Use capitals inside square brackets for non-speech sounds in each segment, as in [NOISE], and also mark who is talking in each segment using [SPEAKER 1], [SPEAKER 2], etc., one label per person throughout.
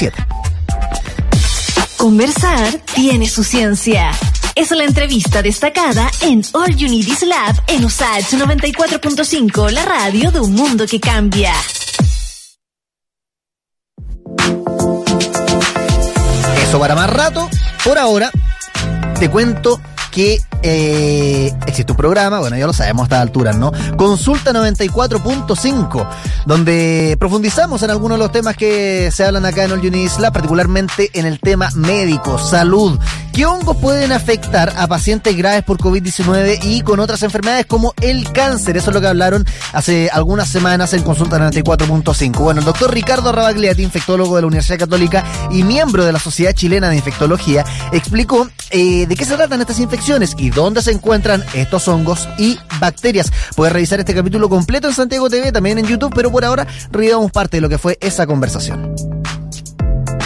[SPEAKER 1] 97.
[SPEAKER 2] Conversar tiene su ciencia. Es la entrevista destacada en All You Need Is Lab en USAH 94.5, la radio de un mundo que cambia.
[SPEAKER 1] Eso para más rato. Por ahora, te cuento que eh, existe un programa, bueno, ya lo sabemos a esta altura, ¿no? Consulta 94.5, donde profundizamos en algunos de los temas que se hablan acá en All Isla, particularmente en el tema médico, salud. ¿Qué hongos pueden afectar a pacientes graves por COVID-19 y con otras enfermedades como el cáncer? Eso es lo que hablaron hace algunas semanas en Consulta 94.5. Bueno, el doctor Ricardo Rabagliati, infectólogo de la Universidad Católica y miembro de la Sociedad Chilena de Infectología, explicó eh, de qué se tratan estas infecciones y dónde se encuentran estos hongos y bacterias. Puedes revisar este capítulo completo en Santiago TV, también en YouTube, pero por ahora revivamos parte de lo que fue esa conversación.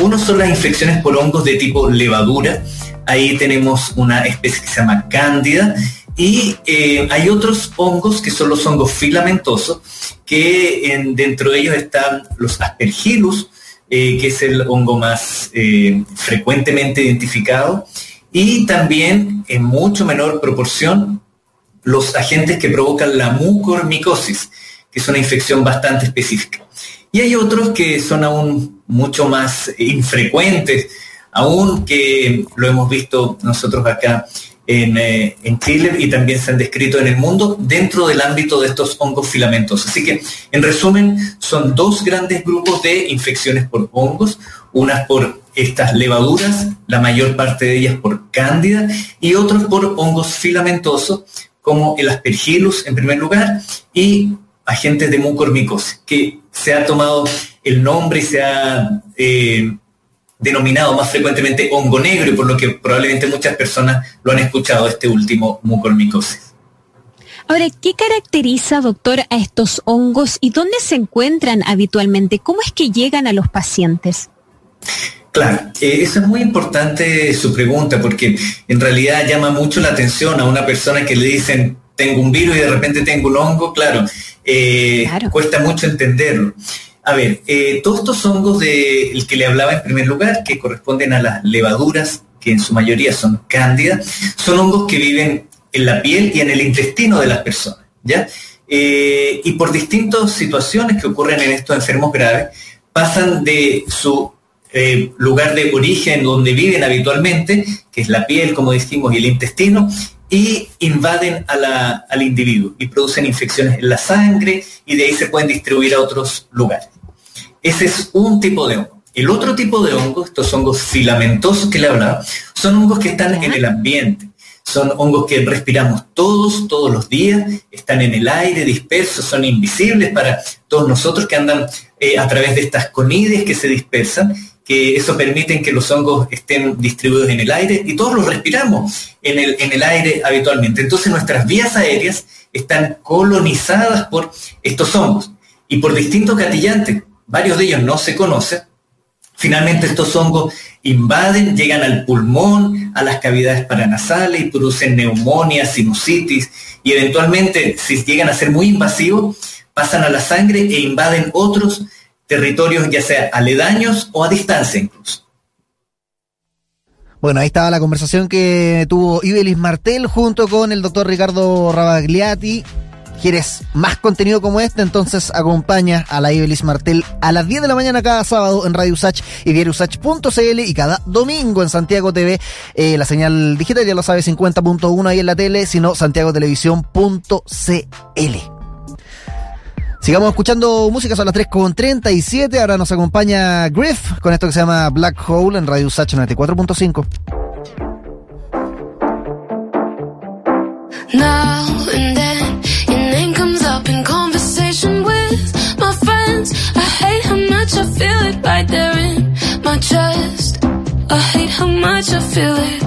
[SPEAKER 3] Uno son las infecciones por hongos de tipo levadura. Ahí tenemos una especie que se llama cándida. Y eh, hay otros hongos que son los hongos filamentosos, que dentro de ellos están los aspergillus, eh, que es el hongo más eh, frecuentemente identificado, y también en mucho menor proporción los agentes que provocan la mucormicosis, que es una infección bastante específica. Y hay otros que son aún mucho más infrecuentes, aún que lo hemos visto nosotros acá en, eh, Chile y también se han descrito en el mundo dentro del ámbito de estos hongos filamentosos. Así que, en resumen, son dos grandes grupos de infecciones por hongos, unas por estas levaduras, la mayor parte de ellas por cándida, y otros por hongos filamentosos, como el aspergillus en primer lugar, y agentes de mucormicosis, que se ha tomado el nombre y se ha eh, denominado más frecuentemente hongo negro, y por lo que probablemente muchas personas lo han escuchado, este último mucormicosis.
[SPEAKER 4] Ahora, ¿qué caracteriza, doctor, a estos hongos y dónde se encuentran habitualmente? ¿Cómo es que llegan a los pacientes?
[SPEAKER 3] Claro, eh, eso es muy importante su pregunta porque en realidad llama mucho la atención a una persona que le dicen tengo un virus y de repente tengo un hongo, claro, eh, cuesta mucho entenderlo. A ver, eh, todos estos hongos del que le hablaba en primer lugar, que corresponden a las levaduras, que en su mayoría son cándidas, son hongos que viven en la piel y en el intestino de las personas, ¿ya? y por distintas situaciones que ocurren en estos enfermos graves, pasan de su eh, lugar de origen donde viven habitualmente, que es la piel, como dijimos, y el intestino, y invaden al individuo y producen infecciones en la sangre y de ahí se pueden distribuir a otros lugares. Ese es un tipo de hongo. El otro tipo de hongos, estos hongos filamentosos que le hablaba, son hongos que están en el ambiente. Son hongos que respiramos todos, todos los días, están en el aire, dispersos, son invisibles para todos nosotros que andan eh, a través de estas conides que se dispersan que eso permite que los hongos estén distribuidos en el aire y todos los respiramos en el, en el aire habitualmente. Entonces nuestras vías aéreas están colonizadas por estos hongos y por distintos gatillantes, varios de ellos no se conocen. Finalmente estos hongos invaden, llegan al pulmón, a las cavidades paranasales y producen neumonía, sinusitis y eventualmente si llegan a ser muy invasivos pasan a la sangre e invaden otros territorios ya sea aledaños o a distancia incluso.
[SPEAKER 1] Bueno, ahí estaba la conversación que tuvo Ibelis Martel junto con el doctor Ricardo Rabagliati. ¿Quieres más contenido como este? Entonces acompaña a la Ibelis Martel a las 10 de la mañana cada sábado en Radio Usach y diariosach.cl y cada domingo en Santiago TV. Eh, la señal digital ya lo sabe, 50.1 ahí en la tele, sino santiagotelevisión.cl. Sigamos escuchando música, son las 3.37. Ahora nos acompaña Griff con esto que se llama Black Hole en Radio Usach 94.5. Now and then, your name comes up in conversation with my friends. I hate how much I feel it my chest. I hate how much I feel it,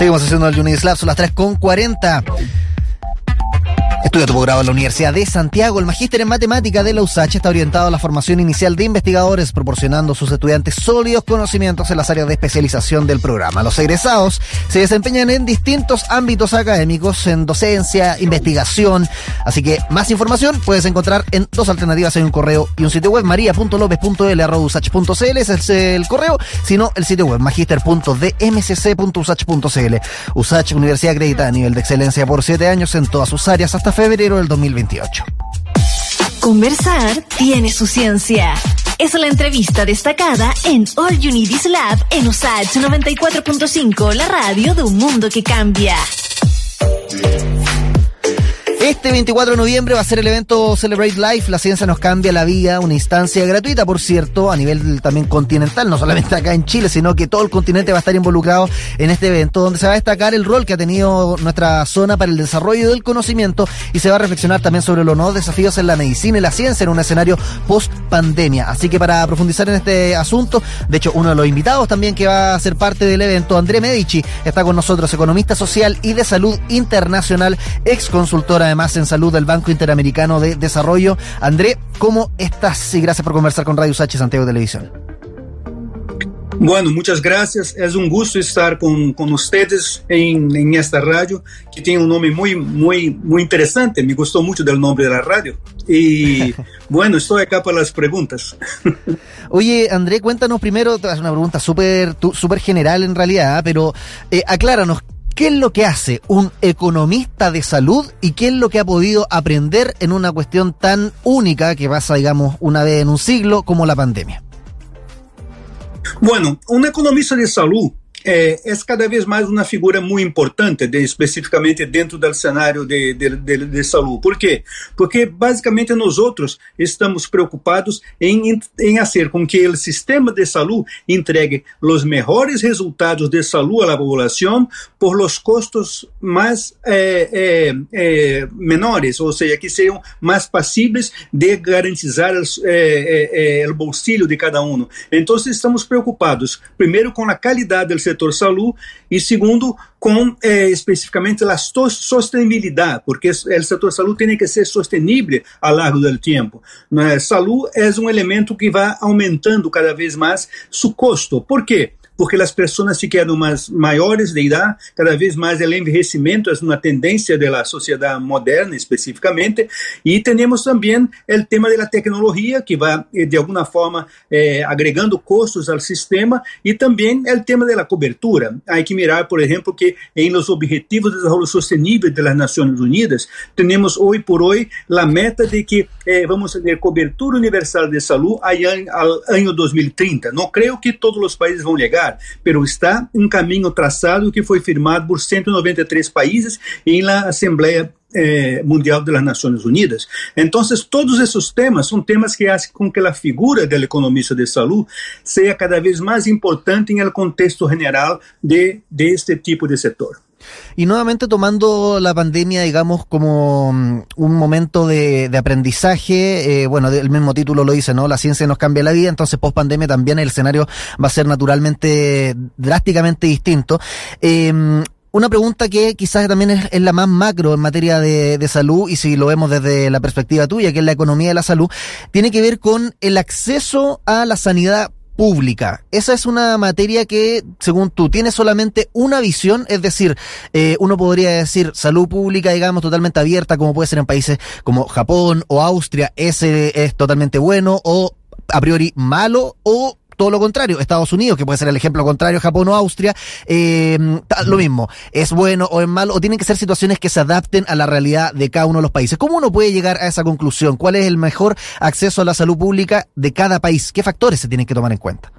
[SPEAKER 1] Seguimos haciendo el Unislab, son las 3.40. Estudia tu posgrado en la Universidad de Santiago. El magíster en matemática de la USACH está orientado a la formación inicial de investigadores, proporcionando a sus estudiantes sólidos conocimientos en las áreas de especialización del programa. Los egresados se desempeñan en distintos ámbitos académicos, en docencia, investigación. Así que más información puedes encontrar en dos alternativas en un correo y un sitio web, maria.lopez.l.usach.cl, es el correo, sino el sitio web, magister.dmcc.usach.cl. USACH, Universidad acreditada a nivel de excelencia por siete años en todas sus áreas hasta febrero del 2028.
[SPEAKER 2] Conversar tiene su ciencia. Es la entrevista destacada en All You Need Is Lab en USACH 94.5, la radio de un mundo que cambia.
[SPEAKER 1] Este 24 de noviembre va a ser el evento Celebrate Life, la ciencia nos cambia la vida, una instancia gratuita, por cierto, a nivel también continental, no solamente acá en Chile, sino que todo el continente va a estar involucrado en este evento, donde se va a destacar el rol que ha tenido nuestra zona para el desarrollo del conocimiento y se va a reflexionar también sobre los nuevos desafíos en la medicina y la ciencia en un escenario post pandemia. Así que para profundizar en este asunto, de hecho, uno de los invitados también que va a ser parte del evento, André Medici, está con nosotros, economista social y de salud internacional, ex consultora además en salud del Banco Interamericano de Desarrollo. André, ¿cómo estás? Y gracias por conversar con Radio Sachi Santiago Televisión.
[SPEAKER 5] Bueno, muchas gracias. Es un gusto estar con, con ustedes en, en, esta radio que tiene un nombre muy, muy, muy interesante. Me gustó mucho del nombre de la radio. Y [LAUGHS] bueno, estoy acá para las preguntas. [LAUGHS]
[SPEAKER 1] Oye, André, cuéntanos primero, es una pregunta súper súper general en realidad, pero eh, acláranos, ¿Qué es lo que hace un economista de salud y qué es lo que ha podido aprender en una cuestión tan única que pasa, digamos, una vez en un siglo como la pandemia?
[SPEAKER 5] Bueno, un economista de salud é, é cada vez mais uma figura muito importante, de, especificamente dentro do cenário de, de, de, de, saúde. Por quê? Porque basicamente nós outros estamos preocupados em, em fazer com que o sistema de saúde entregue os melhores resultados de saúde à população por os custos mais é, é, menores, ou seja, que sejam mais passíveis de garantizar o bolsillo de cada um. Então, estamos preocupados, primeiro, com a qualidade do setor saúde e segundo com eh, especificamente a sustentabilidade, porque o setor saúde tem que ser sustentável ao longo do tempo. Né? Saúde é um elemento que vai aumentando cada vez mais seu custo. Por quê? Porque as pessoas se mais maiores de idade, cada vez mais o envelhecimento é uma tendência da sociedade moderna especificamente, e temos também o tema da tecnologia que vai de alguma forma eh, agregando custos ao sistema e também o tema da cobertura. Há que mirar, por exemplo, que em los objetivos de desenvolvimento sustentável das Nações Unidas, temos hoje por hoje a meta de que eh, vamos ter cobertura universal de saúde ao ano 2030. Não creio que todos os países vão chegar, pero está um caminho traçado que foi firmado por 193 países em la Assembleia eh, Mundial das Nações Unidas. Então, todos esses temas são temas que fazem com que a figura do economista de saúde seja cada vez mais importante no contexto geral de, de este tipo de setor.
[SPEAKER 1] Y nuevamente tomando la pandemia, digamos, como mm, un momento de, aprendizaje, eh, bueno, el mismo título lo dice, ¿no? La ciencia nos cambia la vida, entonces post pandemia también el escenario va a ser naturalmente drásticamente distinto. Em, una pregunta que quizás también es, la más macro en materia de, de, salud, y si lo vemos desde la perspectiva tuya, que es la economía de la salud, tiene que ver con el acceso a la sanidad pública. Esa es una materia que, según tú, tiene solamente una visión, es decir, eh, uno podría decir salud pública, digamos, totalmente abierta, como puede ser en países como Japón o Austria, ese es totalmente bueno o a priori malo o todo lo contrario, Estados Unidos, que puede ser el ejemplo contrario, Japón o Austria, eh, lo mismo, es bueno o es malo, o tienen que ser situaciones que se adapten a la realidad de cada uno de los países. ¿Cómo uno puede llegar a esa conclusión? ¿Cuál es el mejor acceso a la salud pública de cada país? ¿Qué factores se tienen que tomar en cuenta?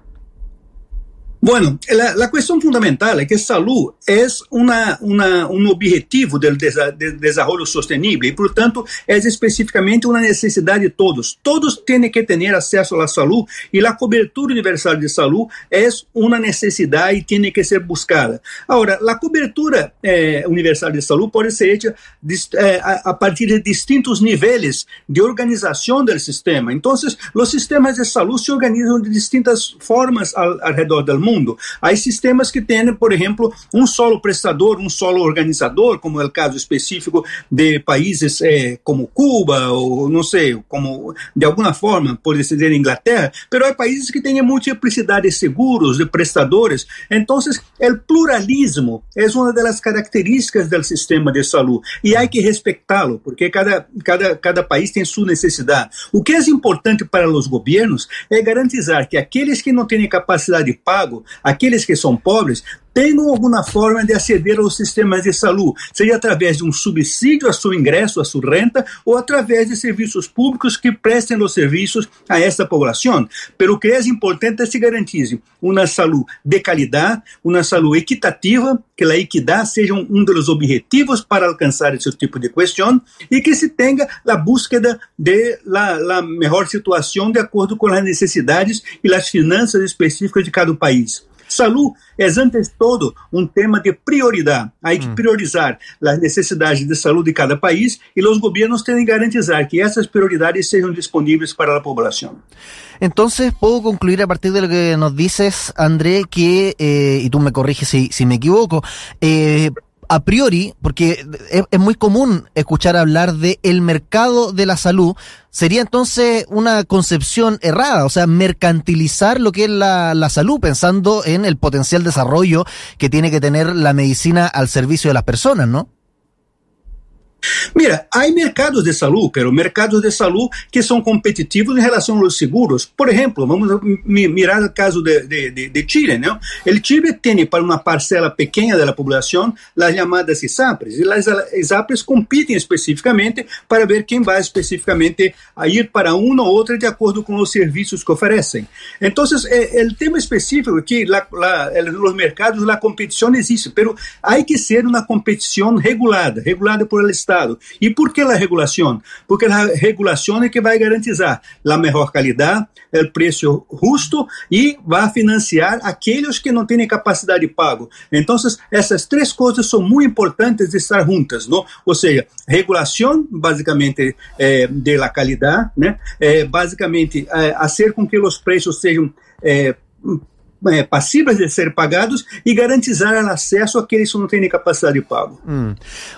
[SPEAKER 5] Bueno, la, la, cuestión fundamental es que salud es una, una, un objetivo del desa, de desarrollo sostenible y, por tanto, es específicamente una necesidad de todos. Todos tienen que tener acceso a la salud y la cobertura universal de salud es una necesidad y tiene que ser buscada. Ahora, la cobertura eh, universal de salud puede ser hecha eh, a, a, partir de distintos niveles de organización del sistema. Entonces, los sistemas de salud se organizan de distintas formas al, alrededor del mundo. Mundo. Há sistemas que têm, por exemplo, um solo prestador, um solo organizador, como é o caso específico de países eh, como Cuba, ou não sei, como de alguma forma, por dizer Inglaterra, mas há países que têm multiplicidade de seguros, de prestadores. Então, o pluralismo é uma das características do sistema de saúde e há que respeitá-lo, porque cada, cada, cada país tem sua necessidade. O que é importante para os governos é garantizar que aqueles que não têm capacidade de pago, aqueles que são pobres, tenham alguma forma de aceder aos sistemas de saúde, seja através de um subsídio a seu ingresso, a sua renta, ou através de serviços públicos que prestem os serviços a essa população. Pero o que é importante é se garantir uma saúde de qualidade, uma saúde equitativa, que a equidade seja um dos objetivos para alcançar esse tipo de questão e que se tenha a búsqueda de la melhor situação de acordo com as necessidades e as finanças específicas de cada país. Saúde é, antes de todo, um tema de prioridade. Há que hum. priorizar as necessidades de saúde de cada país e os governos têm que garantizar que essas prioridades sejam disponíveis para a população.
[SPEAKER 1] Entonces, puedo concluir a partir de lo que nos dices, André, que, eh, y tú me corriges si, si me equivoco, eh, a priori, porque es, muy común escuchar hablar de el mercado de la salud, sería entonces una concepción errada, o sea, mercantilizar lo que es la, la salud, pensando en el potencial desarrollo que tiene que tener la medicina al servicio de las personas, ¿no?
[SPEAKER 5] Mira, há mercados de saúde, pero mercados de saúde que são competitivos em relação aos seguros. Por exemplo, vamos mirar o caso de, de, de Chile, ¿no? El Chile tem para uma parcela pequena da população, as chamadas llamadas ISAPRES, as las ISAPRES especificamente para ver quem vai especificamente a ir para uma ou outra de acordo com os serviços que oferecem. Então, é, é, o tema específico é que nos mercados, a competição existe, pero há que ser uma competição regulada, regulada por Estado Estado. Por que a regulação? Porque a regulação é que vai a garantizar a melhor qualidade, o preço justo e vai financiar aqueles que não têm capacidade de pago. Então essas três coisas são muito importantes de estar juntas, não? Ou seja, regulação, basicamente, é, de la qualidade, né? É, basicamente, eh, fazer com que os preços sejam é, passíveis de ser pagados y garantizar el acceso a quienes no tienen capacidad de pago.
[SPEAKER 1] Mm.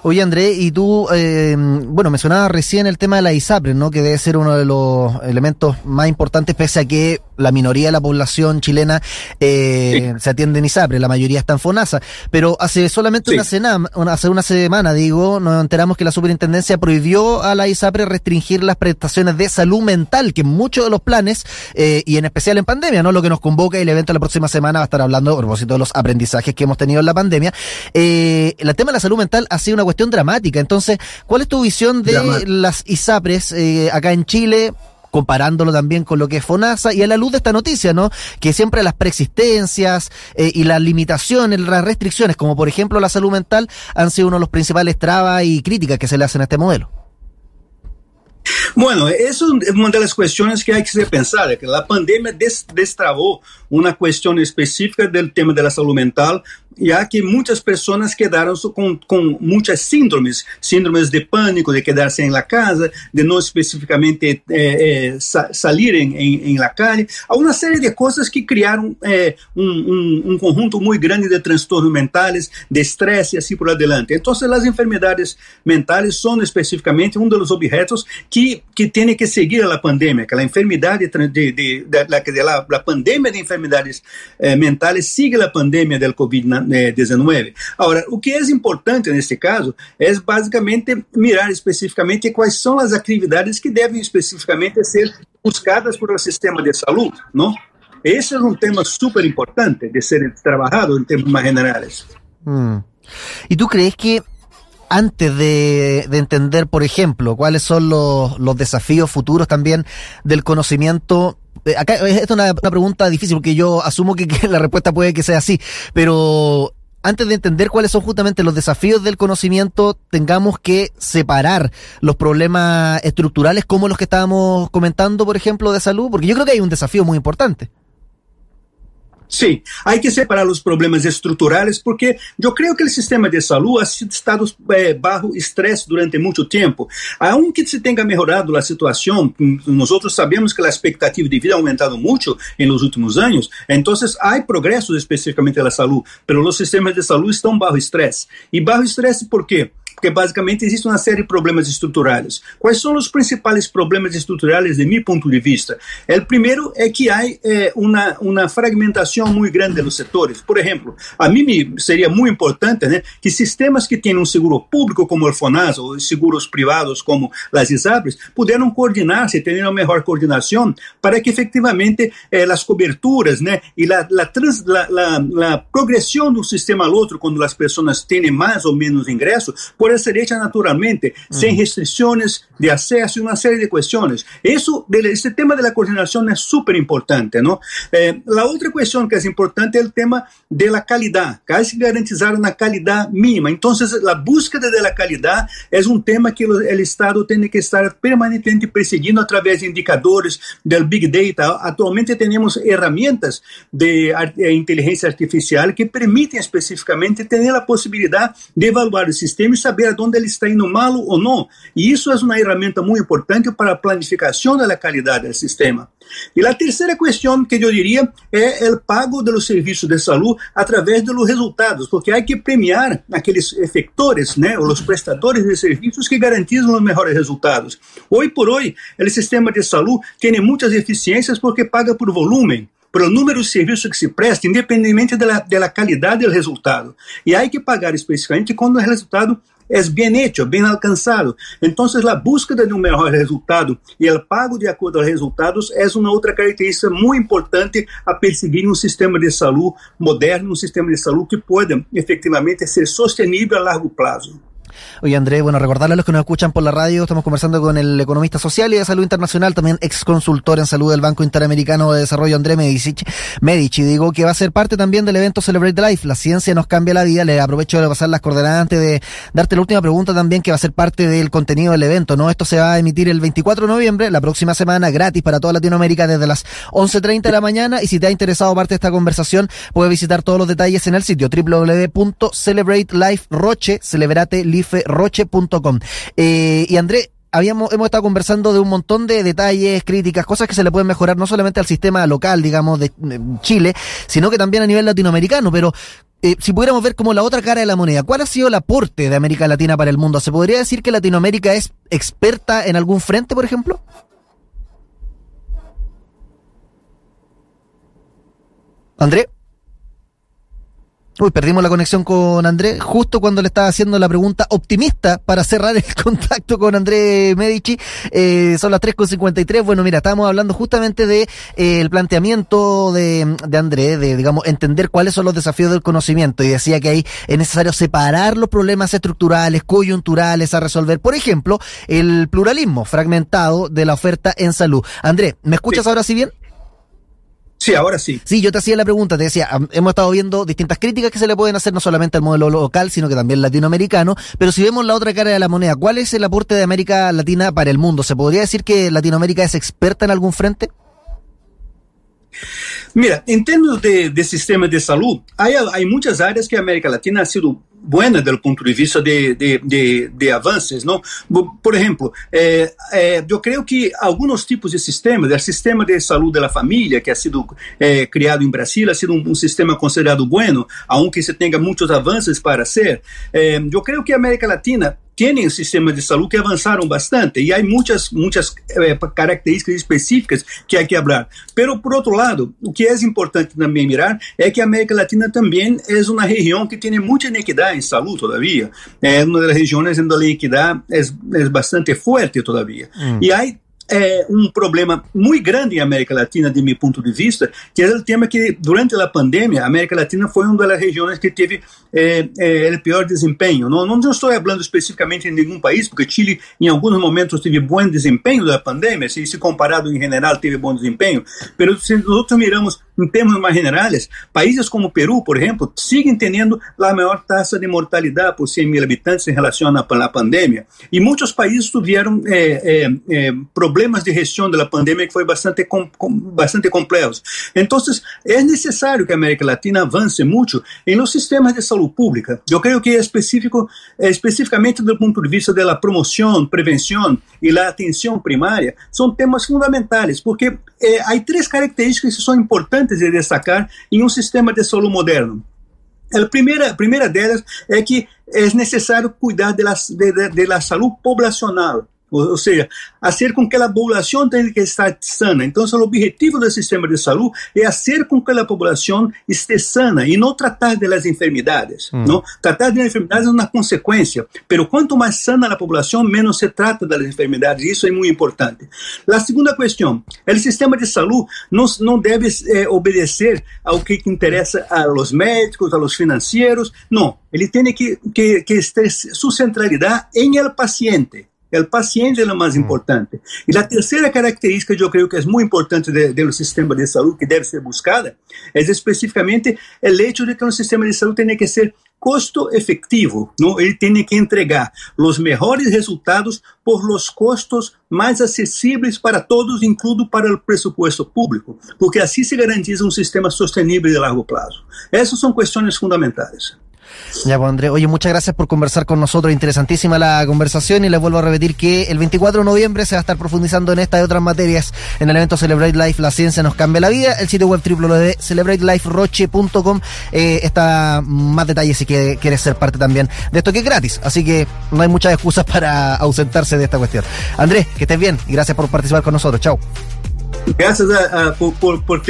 [SPEAKER 1] Oye, André, y tú, eh, bueno, mencionabas recién el tema de la ISAPRE, ¿no? Que debe ser uno de los elementos más importantes, pese a que la minoría de la población chilena eh, se atiende en ISAPRE, la mayoría está en FONASA. Pero hace solamente una, semana, hace una semana, digo, nos enteramos que la superintendencia prohibió a la ISAPRE restringir las prestaciones de salud mental, que muchos de los planes, eh, y en especial en pandemia, ¿no? Lo que nos convoca y el evento la próxima semana va a estar hablando a propósito de los aprendizajes que hemos tenido en la pandemia. Eh, el tema de la salud mental ha sido una cuestión dramática. Entonces, ¿cuál es tu visión de las ISAPRES eh, acá en Chile? Comparándolo también con lo que es FONASA y a la luz de esta noticia, ¿no? Que siempre las preexistencias eh, y las limitaciones, las restricciones, como por ejemplo la salud mental, han sido uno de los principales trabas y críticas que se le hacen a este modelo.
[SPEAKER 5] Bueno, eso es una de las cuestiones que hay que ser pensada, que la pandemia des destrabó una cuestión específica del tema de la salud mental, já que muitas pessoas quedaram com, com muitas síndromes, síndromes de pânico, de quedar-se em la casa, de não especificamente é, é, salirem em, em la calle, há uma série de coisas que criaram é, um, um, um, conjunto muito grande de transtornos mentais, de estresse e assim por adiante. Então, as enfermidades mentais são especificamente um dos objetos que, que tem que seguir a pandemia, que a enfermidade de, de, de, de, de la pandemia de enfermidades eh, mentais sigue a pandemia do Covid-19 19. Agora, o que é importante nesse caso é basicamente mirar especificamente quais são as atividades que devem especificamente ser buscadas por o sistema de saúde, não? Esse é um tema super importante de ser trabalhado em termos mais generais.
[SPEAKER 1] Hmm. E tu crees que antes de, de, entender, por ejemplo, cuáles son los, los desafíos futuros también del conocimiento, eh, acá esta es una, pregunta difícil porque yo asumo [LAUGHS] que, la respuesta puede que sea así, pero antes de entender cuáles son justamente los desafíos del conocimiento, tengamos que separar los problemas estructurales como los que estábamos comentando, por ejemplo, de salud, porque yo creo que hay un desafío muy importante.
[SPEAKER 5] Sim, há que separar os problemas estruturais, porque eu creio que o sistema de saúde ha estado eh, bajo estresse durante muito tempo. Aunque se tenha melhorado a situação, nós sabemos que a expectativa de vida ha aumentado muito nos últimos anos, então há progressos especificamente na saúde, mas os sistemas de saúde estão barro estresse. E barro estresse por quê? Porque basicamente existe uma série de problemas estruturais. Quais são os principais problemas estruturais de meu ponto de vista? O primeiro é que há eh, uma, uma fragmentação muito grande dos setores. Por exemplo, a mim seria muito importante né, que sistemas que têm um seguro público como o FONAS ou seguros privados como as ISAPRES puderam coordenar-se, ter uma melhor coordenação para que efetivamente eh, as coberturas né, e a progressão de um sistema ao outro, quando as pessoas têm mais ou menos ingresso, por ser hecha naturalmente, mm. sin restricciones de acceso y una serie de cuestiones. Eso, este tema de la coordinación es súper importante, ¿no? Eh, la otra cuestión que es importante es el tema de la calidad, que garantizar una calidad mínima. Entonces, la búsqueda de la calidad es un tema que el Estado tiene que estar permanentemente persiguiendo a través de indicadores del Big Data. Actualmente tenemos herramientas de inteligencia artificial que permiten específicamente tener la posibilidad de evaluar el sistema y saber saber onde ele está indo mal ou não. E isso é uma ferramenta muito importante para a planificação da qualidade do sistema. E a terceira questão que eu diria é o pago dos serviços de saúde através dos resultados, porque há que premiar aqueles efectores, né, ou os prestadores de serviços que garantizam os melhores resultados. Hoje por hoje, o sistema de saúde tem muitas eficiências porque paga por volume pelo número de serviços que se presta, independentemente da qualidade do resultado. E há que pagar especificamente quando o resultado é bem hecho, bem alcançado. Então, a busca de um melhor resultado e o pago de acordo aos resultados é uma outra característica muito importante a perseguir um sistema de saúde moderno, um sistema de saúde que possa efetivamente ser sostenível a largo prazo.
[SPEAKER 1] Oye, André, bueno, recordarle a los que nos escuchan por la radio, estamos conversando con el economista social y de salud internacional, también ex consultor en salud del Banco Interamericano de Desarrollo, André Medici, Medici. Digo que va a ser parte también del evento Celebrate Life. La ciencia nos cambia la vida. Le aprovecho de pasar las coordenadas antes de darte la última pregunta también, que va a ser parte del contenido del evento, ¿no? Esto se va a emitir el 24 de noviembre, la próxima semana, gratis para toda Latinoamérica desde las 11.30 de la mañana. Y si te ha interesado parte de esta conversación, puedes visitar todos los detalles en el sitio www.celebrateliferoche, celebrate roche.com. Eh, y André, habíamos, hemos estado conversando de un montón de detalles, críticas, cosas que se le pueden mejorar no solamente al sistema local, digamos, de, Chile, sino que también a nivel latinoamericano. Pero eh, si pudiéramos ver como la otra cara de la moneda, ¿cuál ha sido el aporte de América Latina para el mundo? ¿Se podría decir que Latinoamérica es experta en algún frente, por ejemplo? André. Uy, perdimos la conexión con André justo cuando le estaba haciendo la pregunta optimista para cerrar el [LAUGHS] contacto con André Medici. Eh, son las 3.53. Bueno, mira, estábamos hablando justamente de eh, el planteamiento de, de André, de, digamos, entender cuáles son los desafíos del conocimiento. Y decía que ahí es necesario separar los problemas estructurales, coyunturales a resolver. Por ejemplo, el pluralismo fragmentado de la oferta en salud. André, ¿me escuchas ahora sí bien?
[SPEAKER 5] Sí, ahora sí.
[SPEAKER 1] Sí, yo te hacía la pregunta, te decía, hemos estado viendo distintas críticas que se le pueden hacer no solamente al modelo local, sino que también latinoamericano, pero si vemos la otra cara de la moneda, ¿cuál es el aporte de América Latina para el mundo? ¿Se podría decir que Latinoamérica es experta en algún frente?
[SPEAKER 5] Mira, en términos de, de sistema de salud, hay, hay muchas áreas que América Latina ha sido buena do ponto de vista de, de, de, de avances. Por exemplo eh, eh, yo que alguns tipos de sistemas, o sistema de saúde da família que ha sido eh, em Brasília Brasil, ha sido um sistema considerado bueno, aunque se tenha muitos avanços para ser eu eh, creio que América Latina têm sistemas de saúde que avançaram bastante e há muitas muitas eh, características específicas que há que falar. Pero por outro lado, o que é importante também mirar é que a América Latina também é uma região que tem muita inequidade em saúde todavia. É uma das regiões onde a inequidade é, é bastante forte todavia. Hum. E há é, um problema muito grande em América Latina, de meu ponto de vista, que é o tema que, durante a pandemia, a América Latina foi uma das regiões que teve é, é, o pior desempenho. Não, não estou falando especificamente em nenhum país, porque Chile, em alguns momentos, teve bom desempenho da pandemia, se, se comparado em geral, teve bom desempenho, mas se nós miramos em termos mais generais, países como Peru, por exemplo, seguem tendo a maior taxa de mortalidade por 100 mil habitantes em relação à pandemia. E muitos países tiveram eh, eh, problemas de gestão da pandemia que foi bastante, com, com, bastante complexos. Então, é necessário que a América Latina avance muito em los sistemas de saúde pública. Eu creio que é específico, especificamente do ponto de vista da promoção, prevenção e a atenção primária, são temas fundamentais, porque eh, há três características que são importantes de destacar em um sistema de saúde moderno. A primeira, a primeira delas é que é necessário cuidar de la, de, de, de saúde poblacional. Ou seja, fazer com que a população tenha que estar sana. Então, o objetivo do sistema de saúde é fazer com que a população esteja sana e não tratar das enfermidades. Hum. Não? Tratar das enfermidades é uma consequência, mas quanto mais sana a população, menos se trata das enfermidades. Isso é muito importante. A segunda questão: o sistema de saúde não, não deve eh, obedecer ao que interessa a los médicos, a los financeiros. Não, ele tem que, que, que ter sua centralidade em el paciente. El paciente é o mais importante. E a terceira característica, eu creio que é muito importante do sistema de saúde, que deve ser buscada, é especificamente o hecho de que o sistema de saúde tem que ser custo efetivo, não? ele tem que entregar os melhores resultados por los custos mais acessíveis para todos, incluindo para o presupuesto público, porque assim se garantiza um sistema sustentável de largo prazo. Essas são questões fundamentais.
[SPEAKER 1] Ya, pues Andrés, oye, muchas gracias por conversar con nosotros. Interesantísima la conversación y les vuelvo a repetir que el 24 de noviembre se va a estar profundizando en esta y otras materias en el evento Celebrate Life, la ciencia nos cambia la vida. El sitio web www.celebrateliferoche.com eh, está más detalles si quieres ser parte también de esto que es gratis. Así que no hay muchas excusas para ausentarse de esta cuestión. Andrés, que estés bien y gracias por participar con nosotros. Chao.
[SPEAKER 5] Gracias a, por, por, por